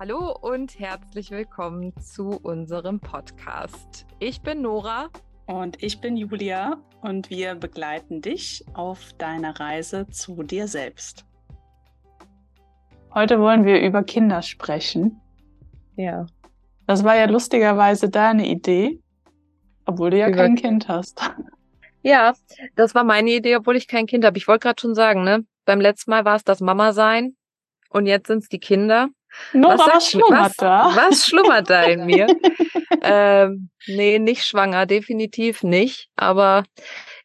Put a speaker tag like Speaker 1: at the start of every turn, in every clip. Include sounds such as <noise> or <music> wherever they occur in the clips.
Speaker 1: Hallo und herzlich willkommen zu unserem Podcast. Ich bin Nora.
Speaker 2: Und ich bin Julia und wir begleiten dich auf deiner Reise zu dir selbst. Heute wollen wir über Kinder sprechen.
Speaker 1: Ja.
Speaker 2: Das war ja lustigerweise deine Idee, obwohl du ja über kein Kind hast.
Speaker 1: Ja, das war meine Idee, obwohl ich kein Kind habe. Ich wollte gerade schon sagen, ne? Beim letzten Mal war es das Mama sein und jetzt sind es die Kinder.
Speaker 2: Nora, was, was schlummert was, da? <laughs>
Speaker 1: Was schlummert da in mir? ähm, nee, nicht schwanger, definitiv nicht. Aber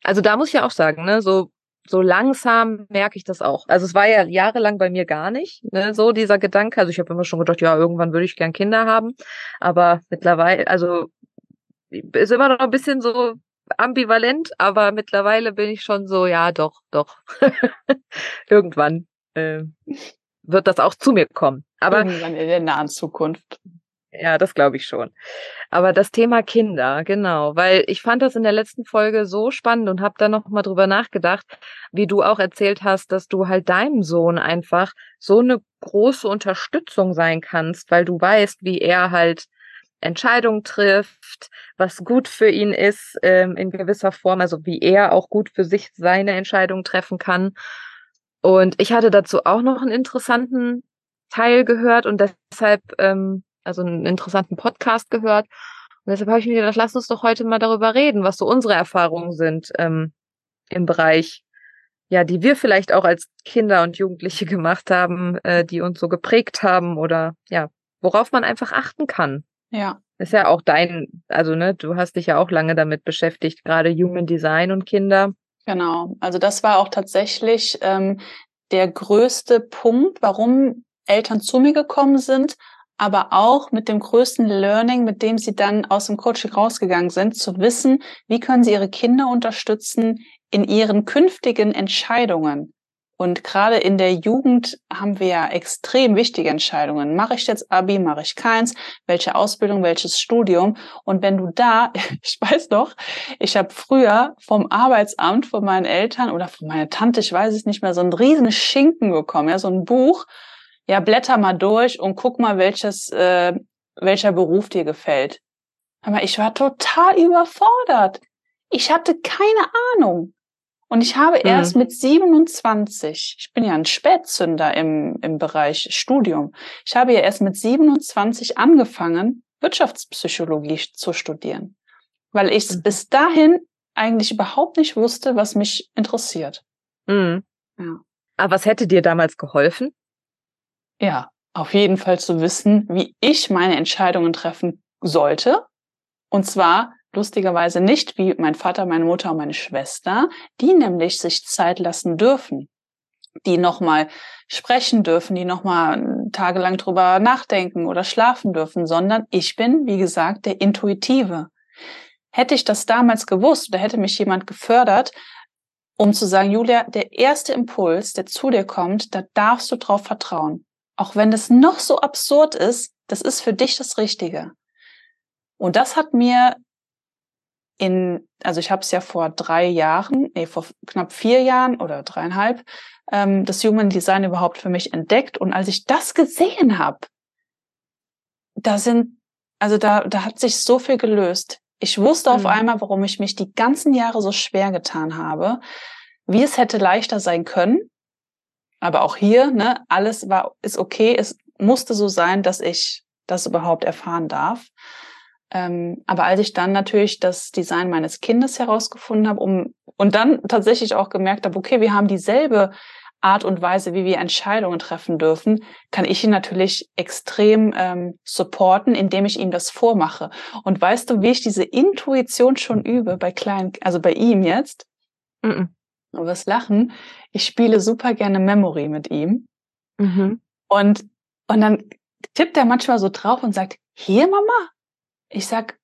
Speaker 1: also da muss ich ja auch sagen, ne, so so langsam merke ich das auch. Also es war ja jahrelang bei mir gar nicht, ne, so dieser Gedanke. Also ich habe immer schon gedacht, ja, irgendwann würde ich gern Kinder haben. Aber mittlerweile, also ist immer noch ein bisschen so ambivalent, aber mittlerweile bin ich schon so, ja, doch, doch. <laughs> irgendwann äh, wird das auch zu mir kommen. Aber
Speaker 2: irgendwann in der nahen Zukunft.
Speaker 1: Ja, das glaube ich schon. Aber das Thema Kinder, genau, weil ich fand das in der letzten Folge so spannend und habe da noch mal drüber nachgedacht, wie du auch erzählt hast, dass du halt deinem Sohn einfach so eine große Unterstützung sein kannst, weil du weißt, wie er halt Entscheidungen trifft, was gut für ihn ist ähm, in gewisser Form, also wie er auch gut für sich seine Entscheidungen treffen kann. Und ich hatte dazu auch noch einen interessanten Teil gehört und deshalb ähm, also einen interessanten Podcast gehört. Und deshalb habe ich mir gedacht, lass uns doch heute mal darüber reden, was so unsere Erfahrungen sind ähm, im Bereich, ja, die wir vielleicht auch als Kinder und Jugendliche <laughs> gemacht haben, äh, die uns so geprägt haben oder ja, worauf man einfach achten kann.
Speaker 2: Ja.
Speaker 1: Ist ja auch dein, also ne, du hast dich ja auch lange damit beschäftigt, gerade Human Design und Kinder.
Speaker 2: Genau. Also das war auch tatsächlich ähm, der größte Punkt, warum Eltern zu mir gekommen sind, aber auch mit dem größten Learning, mit dem sie dann aus dem Coaching rausgegangen sind, zu wissen, wie können sie ihre Kinder unterstützen in ihren künftigen Entscheidungen. Und gerade in der Jugend haben wir ja extrem wichtige Entscheidungen. Mache ich jetzt Abi, mache ich keins? Welche Ausbildung, welches Studium? Und wenn du da, <laughs> ich weiß doch, ich habe früher vom Arbeitsamt von meinen Eltern oder von meiner Tante, ich weiß es nicht mehr, so einen riesen Schinken bekommen, ja, so ein Buch, ja, blätter mal durch und guck mal, welches, äh, welcher Beruf dir gefällt. Aber ich war total überfordert. Ich hatte keine Ahnung. Und ich habe mhm. erst mit 27, ich bin ja ein Spätzünder im, im Bereich Studium, ich habe ja erst mit 27 angefangen, Wirtschaftspsychologie zu studieren, weil ich mhm. bis dahin eigentlich überhaupt nicht wusste, was mich interessiert.
Speaker 1: Mhm. Ja. Aber was hätte dir damals geholfen?
Speaker 2: Ja, auf jeden Fall zu wissen, wie ich meine Entscheidungen treffen sollte. Und zwar lustigerweise nicht wie mein Vater, meine Mutter und meine Schwester, die nämlich sich Zeit lassen dürfen, die nochmal sprechen dürfen, die nochmal tagelang drüber nachdenken oder schlafen dürfen, sondern ich bin, wie gesagt, der Intuitive. Hätte ich das damals gewusst oder hätte mich jemand gefördert, um zu sagen, Julia, der erste Impuls, der zu dir kommt, da darfst du drauf vertrauen. Auch wenn das noch so absurd ist, das ist für dich das Richtige. Und das hat mir in, also ich habe es ja vor drei Jahren, nee, vor knapp vier Jahren oder dreieinhalb, ähm, das Human Design überhaupt für mich entdeckt. Und als ich das gesehen habe, da sind, also da, da hat sich so viel gelöst. Ich wusste mhm. auf einmal, warum ich mich die ganzen Jahre so schwer getan habe, wie es hätte leichter sein können. Aber auch hier, ne, alles war, ist okay. Es musste so sein, dass ich das überhaupt erfahren darf. Ähm, aber als ich dann natürlich das Design meines Kindes herausgefunden habe, um und dann tatsächlich auch gemerkt habe, okay, wir haben dieselbe Art und Weise, wie wir Entscheidungen treffen dürfen, kann ich ihn natürlich extrem ähm, supporten, indem ich ihm das vormache. Und weißt du, wie ich diese Intuition schon übe bei kleinen, also bei ihm jetzt? Mm -mm. Du wirst lachen. Ich spiele super gerne Memory mit ihm. Mhm. Und, und dann tippt er manchmal so drauf und sagt, hier Mama. Ich sag,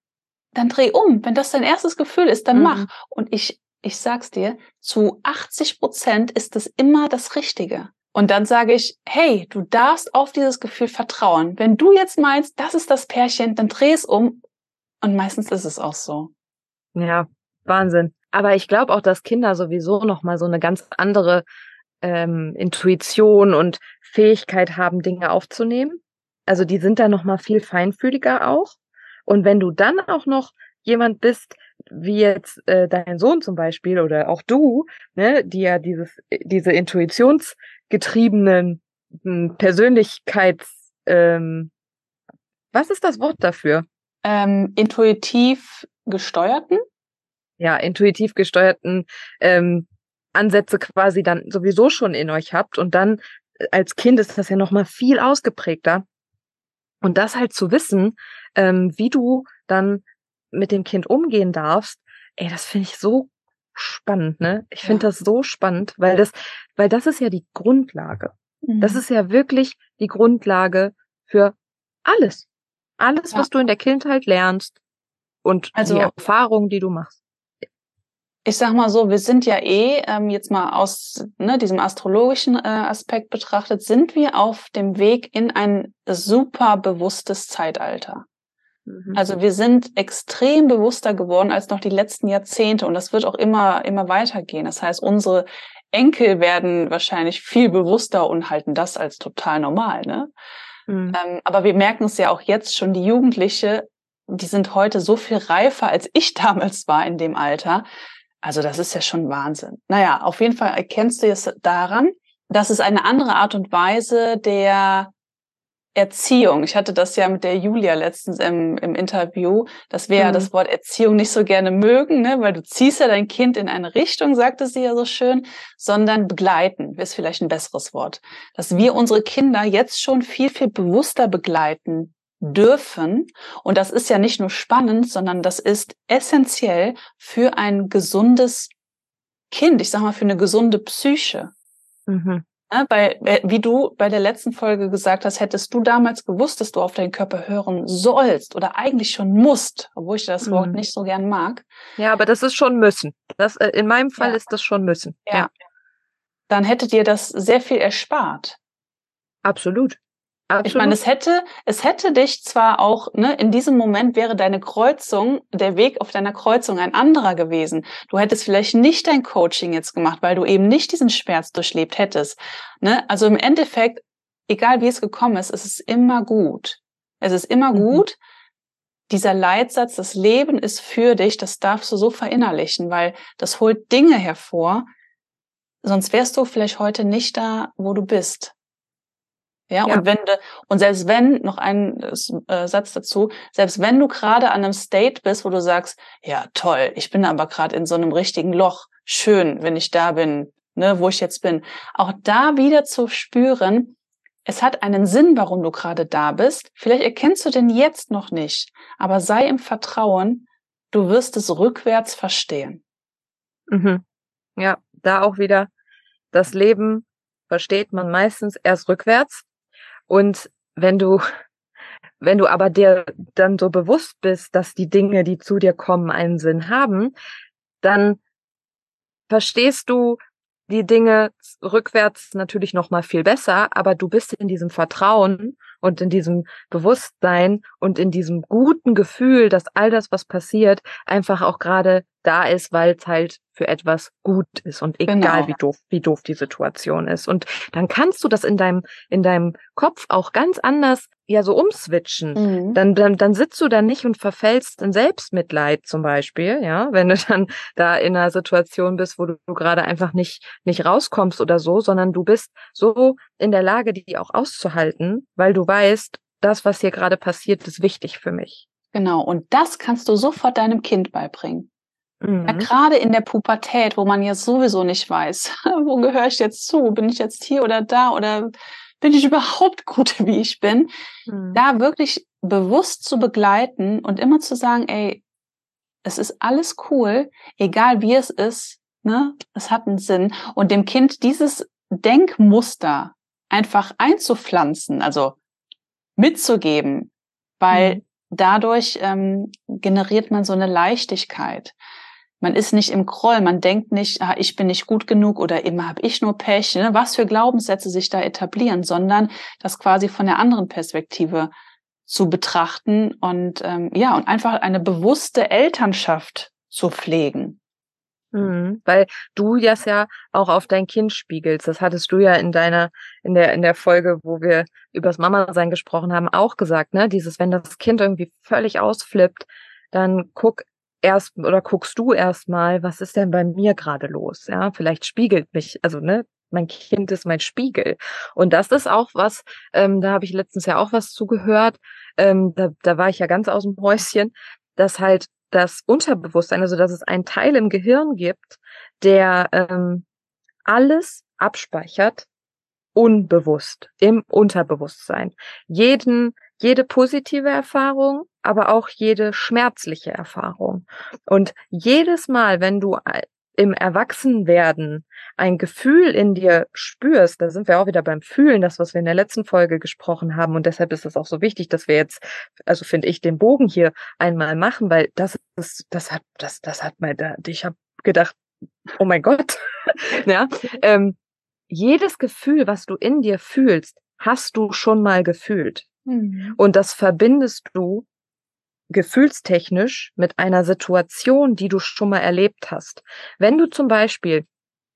Speaker 2: dann dreh um. Wenn das dein erstes Gefühl ist, dann mhm. mach. Und ich, ich sag's dir, zu 80 Prozent ist das immer das Richtige. Und dann sage ich, hey, du darfst auf dieses Gefühl vertrauen. Wenn du jetzt meinst, das ist das Pärchen, dann dreh es um. Und meistens ist es auch so.
Speaker 1: Ja, Wahnsinn. Aber ich glaube auch, dass Kinder sowieso noch mal so eine ganz andere ähm, Intuition und Fähigkeit haben, Dinge aufzunehmen. also die sind da noch mal viel feinfühliger auch. Und wenn du dann auch noch jemand bist, wie jetzt äh, dein Sohn zum Beispiel oder auch du, ne, die ja dieses diese intuitionsgetriebenen hm, Persönlichkeits ähm, was ist das Wort dafür?
Speaker 2: Ähm, intuitiv gesteuerten?
Speaker 1: Ja, intuitiv gesteuerten ähm, Ansätze quasi dann sowieso schon in euch habt und dann äh, als Kind ist das ja noch mal viel ausgeprägter und das halt zu wissen, ähm, wie du dann mit dem Kind umgehen darfst, ey, das finde ich so spannend, ne? Ich finde ja. das so spannend, weil das, weil das ist ja die Grundlage. Mhm. Das ist ja wirklich die Grundlage für alles. Alles, ja. was du in der Kindheit lernst und also, die Erfahrungen, die du machst.
Speaker 2: Ich sag mal so, wir sind ja eh, ähm, jetzt mal aus ne, diesem astrologischen äh, Aspekt betrachtet, sind wir auf dem Weg in ein super bewusstes Zeitalter. Mhm. Also wir sind extrem bewusster geworden als noch die letzten Jahrzehnte und das wird auch immer, immer weitergehen. Das heißt, unsere Enkel werden wahrscheinlich viel bewusster und halten das als total normal. Ne? Mhm. Ähm, aber wir merken es ja auch jetzt schon, die Jugendliche, die sind heute so viel reifer, als ich <laughs> damals war in dem Alter. Also das ist ja schon Wahnsinn. Naja, auf jeden Fall erkennst du es daran, dass es eine andere Art und Weise der Erziehung. Ich hatte das ja mit der Julia letztens im, im Interview, dass wir mhm. ja das Wort Erziehung nicht so gerne mögen, ne? weil du ziehst ja dein Kind in eine Richtung, sagte sie ja so schön, sondern begleiten ist vielleicht ein besseres Wort. Dass wir unsere Kinder jetzt schon viel, viel bewusster begleiten dürfen. Und das ist ja nicht nur spannend, sondern das ist essentiell für ein gesundes Kind, ich sag mal, für eine gesunde Psyche. Mhm. Ne, bei, äh, wie du bei der letzten Folge gesagt hast, hättest du damals gewusst, dass du auf deinen Körper hören sollst oder eigentlich schon musst, obwohl ich das Wort mhm. nicht so gern mag.
Speaker 1: Ja, aber das ist schon müssen. Das, äh, in meinem Fall ja. ist das schon müssen. Ja. ja.
Speaker 2: Dann hätte dir das sehr viel erspart.
Speaker 1: Absolut.
Speaker 2: Absolut. Ich meine, es hätte, es hätte dich zwar auch, ne, in diesem Moment wäre deine Kreuzung, der Weg auf deiner Kreuzung ein anderer gewesen. Du hättest vielleicht nicht dein Coaching jetzt gemacht, weil du eben nicht diesen Schmerz durchlebt hättest. Ne? Also im Endeffekt, egal wie es gekommen ist, es ist immer gut. Es ist immer mhm. gut. Dieser Leitsatz, das Leben ist für dich, das darfst du so verinnerlichen, weil das holt Dinge hervor. Sonst wärst du vielleicht heute nicht da, wo du bist. Ja, ja, und wenn du, und selbst wenn, noch ein äh, Satz dazu, selbst wenn du gerade an einem State bist, wo du sagst, ja, toll, ich bin aber gerade in so einem richtigen Loch, schön, wenn ich da bin, ne, wo ich jetzt bin, auch da wieder zu spüren, es hat einen Sinn, warum du gerade da bist. Vielleicht erkennst du den jetzt noch nicht, aber sei im Vertrauen, du wirst es rückwärts verstehen.
Speaker 1: Mhm. Ja, da auch wieder das Leben versteht man meistens erst rückwärts und wenn du, <laughs> wenn du aber dir dann so bewusst bist, dass die Dinge, die zu dir kommen, einen Sinn haben, dann verstehst du die Dinge rückwärts natürlich noch mal viel besser, aber du bist in diesem Vertrauen und in diesem Bewusstsein und in diesem guten Gefühl, dass all das, was passiert, einfach auch gerade da ist, weil es halt für etwas gut ist und egal genau. wie doof, wie doof die Situation ist. Und dann kannst du das in deinem, in deinem Kopf auch ganz anders ja so umswitchen. Mhm. Dann, dann, dann sitzt du da nicht und verfällst in Selbstmitleid zum Beispiel, ja, wenn du dann da in einer Situation bist, wo du, du gerade einfach nicht, nicht rauskommst oder so, sondern du bist so in der Lage, die auch auszuhalten, weil du weißt, das, was hier gerade passiert, ist wichtig für mich.
Speaker 2: Genau. Und das kannst du sofort deinem Kind beibringen. Mhm. Ja, gerade in der Pubertät, wo man ja sowieso nicht weiß, <laughs> wo gehöre ich jetzt zu? Bin ich jetzt hier oder da oder bin ich <laughs> überhaupt gut, wie ich bin? Mhm. Da wirklich bewusst zu begleiten und immer zu sagen, ey, es ist alles cool, egal wie es ist, ne? Es hat einen Sinn. Und dem Kind dieses Denkmuster einfach einzupflanzen, also mitzugeben, weil mhm. dadurch ähm, generiert man so eine Leichtigkeit. Man ist nicht im Kroll, man denkt nicht, ah, ich bin nicht gut genug oder immer habe ich nur Pech, ne? was für Glaubenssätze sich da etablieren, sondern das quasi von der anderen Perspektive zu betrachten und ähm, ja, und einfach eine bewusste Elternschaft zu pflegen.
Speaker 1: Mhm, weil du das ja auch auf dein Kind spiegelst. Das hattest du ja in deiner, in der, in der Folge, wo wir übers Mama-Sein gesprochen haben, auch gesagt, ne? Dieses, wenn das Kind irgendwie völlig ausflippt, dann guck erst oder guckst du erstmal, was ist denn bei mir gerade los? Ja, vielleicht spiegelt mich, also ne, mein Kind ist mein Spiegel. Und das ist auch was, ähm, da habe ich letztens ja auch was zugehört, ähm, da, da war ich ja ganz aus dem Häuschen, dass halt das Unterbewusstsein, also dass es einen Teil im Gehirn gibt, der ähm, alles abspeichert, unbewusst, im Unterbewusstsein. Jeden, jede positive Erfahrung, aber auch jede schmerzliche Erfahrung. Und jedes Mal, wenn du im Erwachsenwerden ein Gefühl in dir spürst, da sind wir auch wieder beim Fühlen, das, was wir in der letzten Folge gesprochen haben. Und deshalb ist es auch so wichtig, dass wir jetzt, also finde ich, den Bogen hier einmal machen, weil das ist, das hat, das, das hat mal, ich habe gedacht, oh mein Gott, <laughs> ja, ähm, jedes Gefühl, was du in dir fühlst, hast du schon mal gefühlt. Mhm. Und das verbindest du gefühlstechnisch mit einer Situation, die du schon mal erlebt hast. Wenn du zum Beispiel,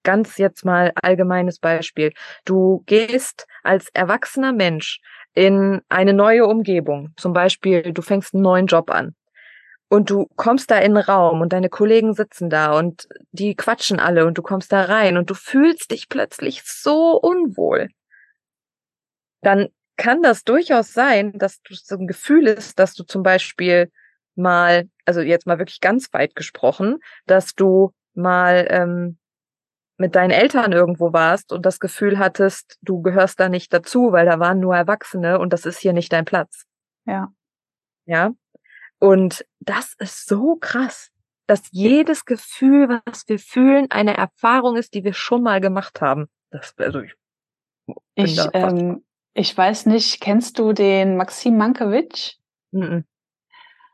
Speaker 1: ganz jetzt mal allgemeines Beispiel, du gehst als erwachsener Mensch in eine neue Umgebung, zum Beispiel du fängst einen neuen Job an und du kommst da in den Raum und deine Kollegen sitzen da und die quatschen alle und du kommst da rein und du fühlst dich plötzlich so unwohl, dann kann das durchaus sein, dass du so ein Gefühl ist, dass du zum Beispiel mal, also jetzt mal wirklich ganz weit gesprochen, dass du mal ähm, mit deinen Eltern irgendwo warst und das Gefühl hattest, du gehörst da nicht dazu, weil da waren nur Erwachsene und das ist hier nicht dein Platz.
Speaker 2: Ja.
Speaker 1: Ja. Und das ist so krass, dass jedes Gefühl, was wir fühlen, eine Erfahrung ist, die wir schon mal gemacht haben. Das, also ich,
Speaker 2: ich ähm, ich weiß nicht, kennst du den Maxim Mankiewicz? Mhm.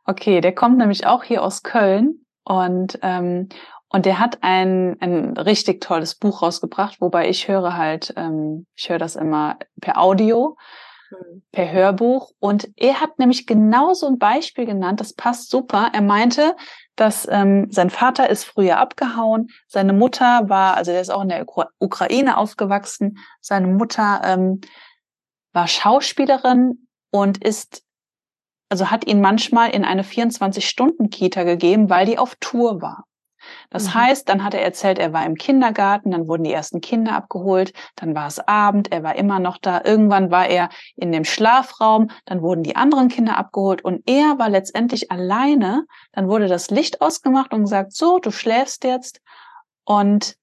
Speaker 2: Okay, der kommt nämlich auch hier aus Köln und ähm, und der hat ein, ein richtig tolles Buch rausgebracht, wobei ich höre halt, ähm, ich höre das immer per Audio, mhm. per Hörbuch. Und er hat nämlich genau so ein Beispiel genannt, das passt super. Er meinte, dass ähm, sein Vater ist früher abgehauen, seine Mutter war, also der ist auch in der Ukraine aufgewachsen, seine Mutter ähm, war Schauspielerin und ist, also hat ihn manchmal in eine 24-Stunden-Kita gegeben, weil die auf Tour war. Das mhm. heißt, dann hat er erzählt, er war im Kindergarten, dann wurden die ersten Kinder abgeholt, dann war es Abend, er war immer noch da, irgendwann war er in dem Schlafraum, dann wurden die anderen Kinder abgeholt und er war letztendlich alleine, dann wurde das Licht ausgemacht und gesagt, so, du schläfst jetzt und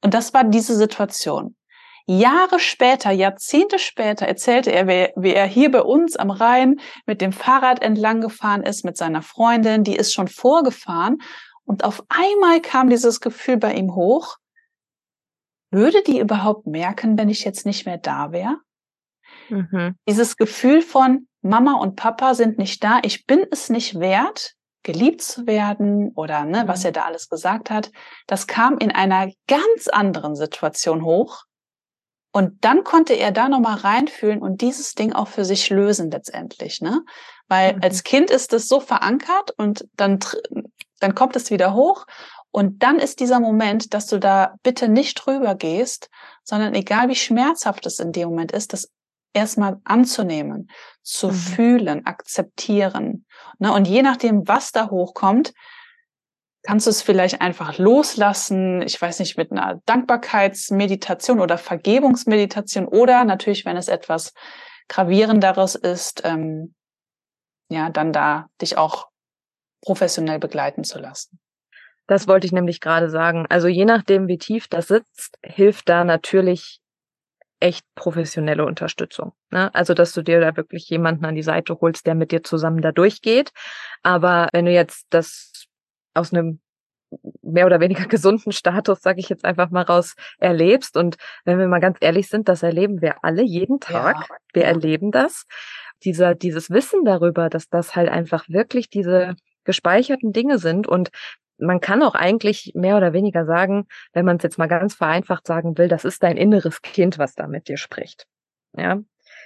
Speaker 2: und das war diese Situation. Jahre später, Jahrzehnte später erzählte er, wie er hier bei uns am Rhein mit dem Fahrrad entlang gefahren ist, mit seiner Freundin, die ist schon vorgefahren. Und auf einmal kam dieses Gefühl bei ihm hoch. Würde die überhaupt merken, wenn ich jetzt nicht mehr da wäre? Mhm. Dieses Gefühl von Mama und Papa sind nicht da, ich bin es nicht wert, geliebt zu werden oder ne, was mhm. er da alles gesagt hat, das kam in einer ganz anderen Situation hoch, und dann konnte er da nochmal reinfühlen und dieses Ding auch für sich lösen letztendlich, ne? Weil mhm. als Kind ist es so verankert und dann, dann kommt es wieder hoch und dann ist dieser Moment, dass du da bitte nicht drüber gehst, sondern egal wie schmerzhaft es in dem Moment ist, das erstmal anzunehmen, zu mhm. fühlen, akzeptieren. Ne? Und je nachdem, was da hochkommt, kannst du es vielleicht einfach loslassen, ich weiß nicht, mit einer Dankbarkeitsmeditation oder Vergebungsmeditation oder natürlich, wenn es etwas gravierenderes ist, ähm, ja, dann da dich auch professionell begleiten zu lassen.
Speaker 1: Das wollte ich nämlich gerade sagen. Also je nachdem, wie tief das sitzt, hilft da natürlich echt professionelle Unterstützung. Ne? Also, dass du dir da wirklich jemanden an die Seite holst, der mit dir zusammen da durchgeht. Aber wenn du jetzt das aus einem mehr oder weniger <laughs> gesunden Status, sage ich jetzt einfach mal raus, erlebst. Und wenn wir mal ganz ehrlich sind, das erleben wir alle jeden Tag. Ja. Wir erleben das. Dieser, dieses Wissen darüber, dass das halt einfach wirklich diese gespeicherten Dinge sind und man kann auch eigentlich mehr oder weniger sagen, wenn man es jetzt mal ganz vereinfacht sagen will, das ist dein inneres Kind, was da mit dir spricht. Ja,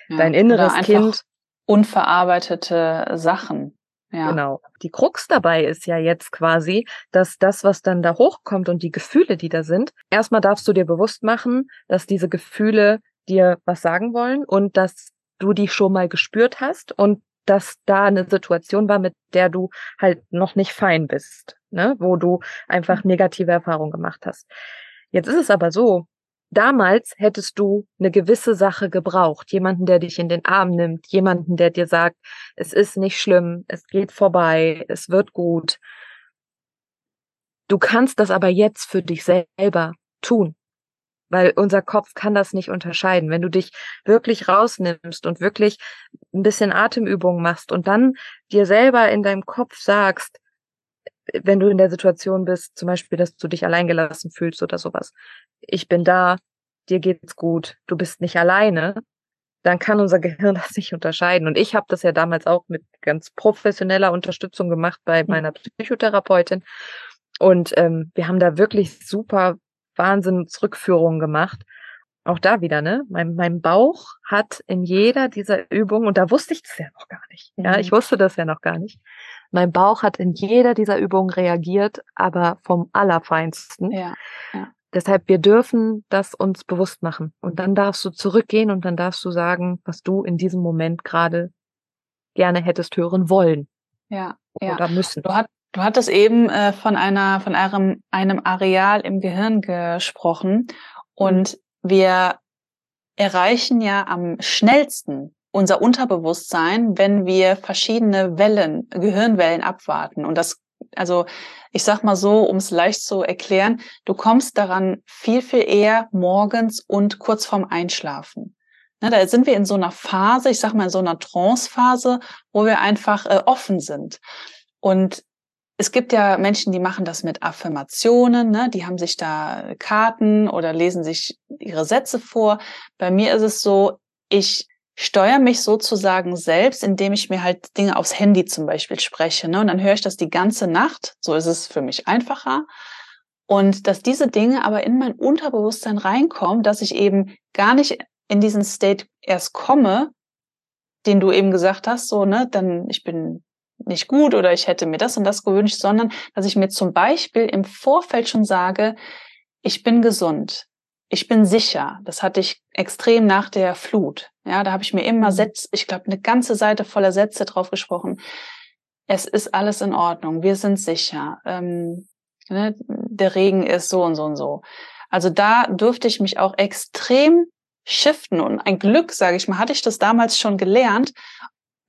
Speaker 1: ja dein inneres Kind.
Speaker 2: Unverarbeitete Sachen,
Speaker 1: Ja. Genau. Die Krux dabei ist ja jetzt quasi, dass das, was dann da hochkommt und die Gefühle, die da sind, erstmal darfst du dir bewusst machen, dass diese Gefühle dir was sagen wollen und dass du die schon mal gespürt hast und dass da eine Situation war, mit der du halt noch nicht fein bist, ne, wo du einfach negative Erfahrungen gemacht hast. Jetzt ist es aber so, damals hättest du eine gewisse Sache gebraucht, jemanden, der dich in den Arm nimmt, jemanden, der dir sagt, es ist nicht schlimm, es geht vorbei, es wird gut. Du kannst das aber jetzt für dich selber tun weil unser Kopf kann das nicht unterscheiden. Wenn du dich wirklich rausnimmst und wirklich ein bisschen Atemübungen machst und dann dir selber in deinem Kopf sagst, wenn du in der Situation bist, zum Beispiel, dass du dich alleingelassen fühlst oder sowas, ich bin da, dir geht's gut, du bist nicht alleine, dann kann unser Gehirn <laughs> das nicht unterscheiden. Und ich habe das ja damals auch mit ganz professioneller Unterstützung gemacht bei meiner Psychotherapeutin. Und ähm, wir haben da wirklich super Wahnsinnsrückführungen gemacht. Auch da wieder, ne? Mein, mein Bauch hat in jeder dieser Übungen, und da wusste ich das ja noch gar nicht. Mhm. Ja, ich wusste das ja noch gar nicht. Mein Bauch hat in jeder dieser Übungen reagiert, aber vom Allerfeinsten. Ja, ja. Deshalb, wir dürfen das uns bewusst machen. Und dann darfst du zurückgehen und dann darfst du sagen, was du in diesem Moment gerade gerne hättest hören wollen.
Speaker 2: Ja, ja. Oder müssen. Du, hat, Du hattest eben äh, von einer, von einem, einem Areal im Gehirn gesprochen und wir erreichen ja am schnellsten unser Unterbewusstsein, wenn wir verschiedene Wellen, Gehirnwellen abwarten. Und das, also ich sag mal so, um es leicht zu erklären, du kommst daran viel, viel eher morgens und kurz vorm Einschlafen. Ne, da sind wir in so einer Phase, ich sag mal in so einer Trance-Phase, wo wir einfach äh, offen sind. Und es gibt ja Menschen, die machen das mit Affirmationen, ne? die haben sich da Karten oder lesen sich ihre Sätze vor. Bei mir ist es so, ich steuere mich sozusagen selbst, indem ich mir halt Dinge aufs Handy zum Beispiel spreche. Ne? Und dann höre ich das die ganze Nacht. So ist es für mich einfacher. Und dass diese Dinge aber in mein Unterbewusstsein reinkommen, dass ich eben gar nicht in diesen State erst komme, den du eben gesagt hast, so, ne, dann ich bin nicht gut oder ich hätte mir das und das gewünscht, sondern dass ich mir zum Beispiel im Vorfeld schon sage, ich bin gesund, ich bin sicher. Das hatte ich extrem nach der Flut. Ja, da habe ich mir immer mhm. Sätze, ich glaube, eine ganze Seite voller Sätze drauf gesprochen. Es ist alles in Ordnung, wir sind sicher. Ähm, ne, der Regen ist so und so und so. Also da durfte ich mich auch extrem shiften und ein Glück, sage ich mal, hatte ich das damals schon gelernt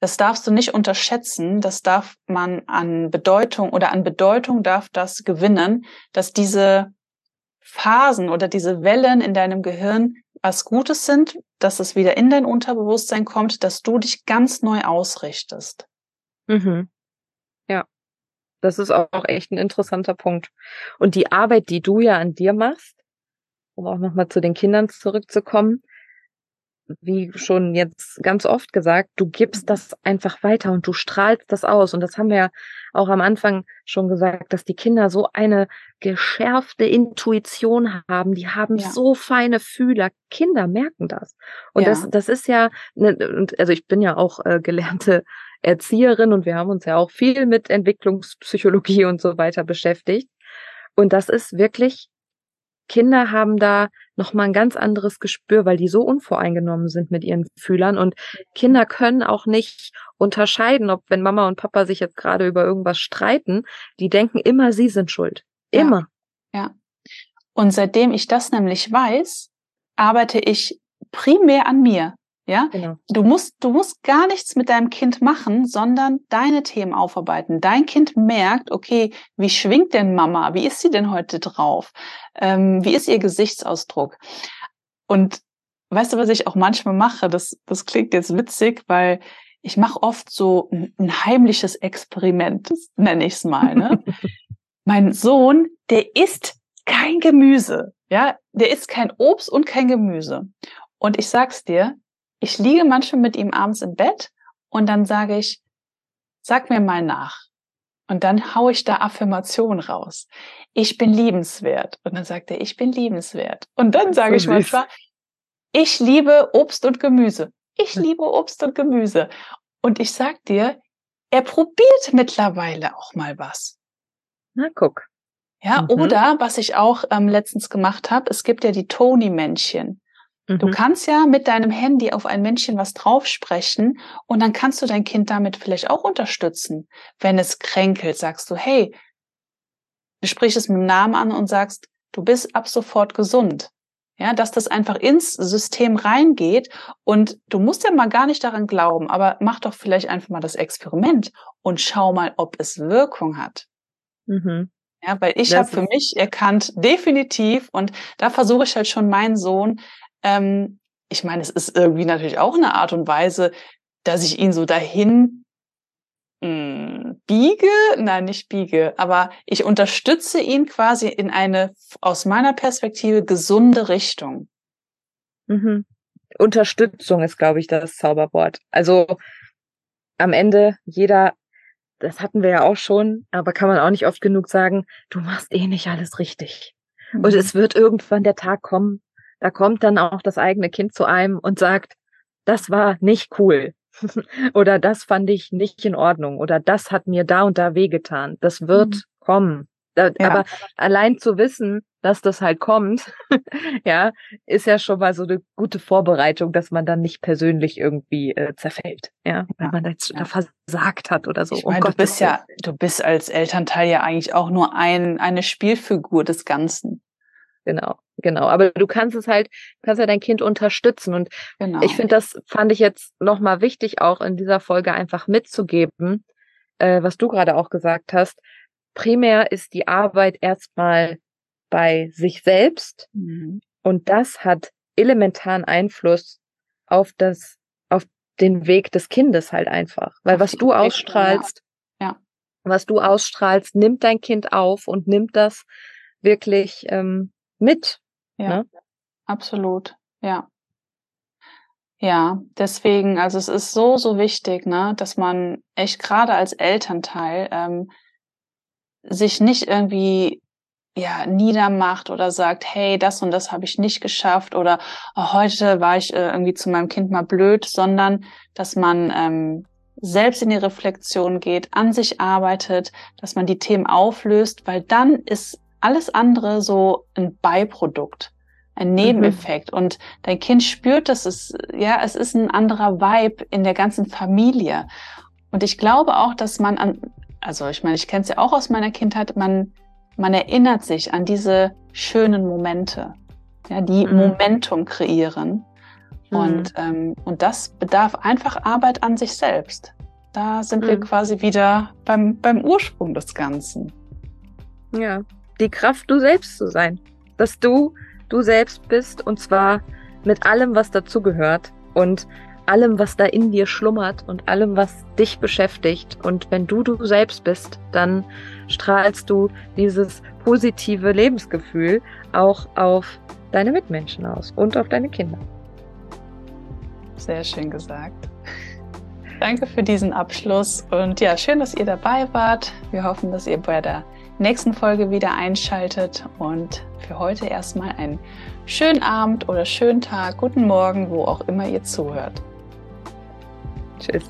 Speaker 2: das darfst du nicht unterschätzen. Das darf man an Bedeutung oder an Bedeutung darf das gewinnen, dass diese Phasen oder diese Wellen in deinem Gehirn was Gutes sind, dass es wieder in dein Unterbewusstsein kommt, dass du dich ganz neu ausrichtest.
Speaker 1: Mhm. Ja, das ist auch echt ein interessanter Punkt. Und die Arbeit, die du ja an dir machst, um auch nochmal zu den Kindern zurückzukommen, wie schon jetzt ganz oft gesagt, du gibst das einfach weiter und du strahlst das aus. Und das haben wir ja auch am Anfang schon gesagt, dass die Kinder so eine geschärfte Intuition haben. Die haben ja. so feine Fühler. Kinder merken das. Und ja. das, das ist ja, ne, also ich bin ja auch äh, gelernte Erzieherin und wir haben uns ja auch viel mit Entwicklungspsychologie und so weiter beschäftigt. Und das ist wirklich Kinder haben da nochmal ein ganz anderes Gespür, weil die so unvoreingenommen sind mit ihren Fühlern und Kinder können auch nicht unterscheiden, ob wenn Mama und Papa sich jetzt gerade über irgendwas streiten, die denken immer, sie sind schuld. Immer.
Speaker 2: Ja. ja. Und seitdem ich das nämlich weiß, arbeite ich primär an mir. Ja, genau. du musst, du musst gar nichts mit deinem Kind machen, sondern deine Themen aufarbeiten. Dein Kind merkt, okay, wie schwingt denn Mama? Wie ist sie denn heute drauf? Ähm, wie ist ihr Gesichtsausdruck? Und weißt du, was ich auch manchmal mache? Das, das klingt jetzt witzig, weil ich mache oft so ein, ein heimliches Experiment, nenne ich es mal. Ne? <laughs> mein Sohn, der isst kein Gemüse. Ja, der isst kein Obst und kein Gemüse. Und ich sag's dir, ich liege manchmal mit ihm abends im Bett und dann sage ich, sag mir mal nach. Und dann haue ich da Affirmationen raus. Ich bin liebenswert. Und dann sagt er, ich bin liebenswert. Und dann sage so ich manchmal, ich liebe Obst und Gemüse. Ich liebe Obst und Gemüse. Und ich sag dir, er probiert mittlerweile auch mal was.
Speaker 1: Na, guck.
Speaker 2: Ja, mhm. oder was ich auch ähm, letztens gemacht habe, es gibt ja die Tony-Männchen. Mhm. Du kannst ja mit deinem Handy auf ein Männchen was draufsprechen und dann kannst du dein Kind damit vielleicht auch unterstützen. Wenn es kränkelt, sagst du, hey, du sprichst es mit dem Namen an und sagst, du bist ab sofort gesund. Ja, dass das einfach ins System reingeht und du musst ja mal gar nicht daran glauben, aber mach doch vielleicht einfach mal das Experiment und schau mal, ob es Wirkung hat. Mhm. Ja, weil ich habe für mich erkannt, definitiv, und da versuche ich halt schon meinen Sohn, ähm, ich meine, es ist irgendwie natürlich auch eine Art und Weise, dass ich ihn so dahin mh, hm, biege, nein, nicht biege, aber ich unterstütze ihn quasi in eine aus meiner Perspektive gesunde Richtung.
Speaker 1: Mhm. Unterstützung ist, glaube ich, das Zauberwort. Also am Ende jeder das hatten wir ja auch schon, aber kann man auch nicht oft genug sagen, du machst eh nicht alles richtig. Mhm. Und es wird irgendwann der Tag kommen, da kommt dann auch das eigene Kind zu einem und sagt, das war nicht cool. <laughs> oder das fand ich nicht in Ordnung. Oder das hat mir da und da wehgetan. Das wird mhm. kommen. Da, ja. Aber allein zu wissen, dass das halt kommt, <laughs> ja, ist ja schon mal so eine gute Vorbereitung, dass man dann nicht persönlich irgendwie äh, zerfällt, ja, wenn man jetzt ja. versagt hat oder so.
Speaker 2: Ich meine, oh du bist ja, du bist als Elternteil ja eigentlich auch nur ein, eine Spielfigur des Ganzen.
Speaker 1: Genau, genau. Aber du kannst es halt, kannst ja dein Kind unterstützen. Und genau. ich finde, das fand ich jetzt nochmal wichtig, auch in dieser Folge einfach mitzugeben, äh, was du gerade auch gesagt hast. Primär ist die Arbeit erstmal bei sich selbst. Mhm. Und das hat elementaren Einfluss auf das, auf den Weg des Kindes halt einfach. Weil auf was du ausstrahlst, ja. ja. was du ausstrahlst, nimmt dein Kind auf und nimmt das wirklich ähm, mit.
Speaker 2: Ja, ne? absolut. Ja. Ja, deswegen, also es ist so, so wichtig, ne, dass man echt gerade als Elternteil ähm, sich nicht irgendwie ja, niedermacht oder sagt, hey, das und das habe ich nicht geschafft oder oh, heute war ich äh, irgendwie zu meinem Kind mal blöd, sondern dass man ähm, selbst in die Reflexion geht, an sich arbeitet, dass man die Themen auflöst, weil dann ist alles andere so ein Beiprodukt, ein mhm. Nebeneffekt mhm. und dein Kind spürt, dass es ja, es ist ein anderer Vibe in der ganzen Familie. Und ich glaube auch, dass man an also ich meine, ich kenne es ja auch aus meiner Kindheit, man man erinnert sich an diese schönen Momente, ja, die mhm. Momentum kreieren. Mhm. Und, ähm, und das bedarf einfach Arbeit an sich selbst. Da sind mhm. wir quasi wieder beim, beim Ursprung des Ganzen.
Speaker 1: Ja, die Kraft, du selbst zu sein. Dass du du selbst bist und zwar mit allem, was dazugehört. Und allem, was da in dir schlummert und allem, was dich beschäftigt. Und wenn du du selbst bist, dann strahlst du dieses positive Lebensgefühl auch auf deine Mitmenschen aus und auf deine Kinder.
Speaker 2: Sehr schön gesagt. Danke für diesen Abschluss und ja, schön, dass ihr dabei wart. Wir hoffen, dass ihr bei der nächsten Folge wieder einschaltet und für heute erstmal einen schönen Abend oder schönen Tag, guten Morgen, wo auch immer ihr zuhört.
Speaker 1: Tschüss.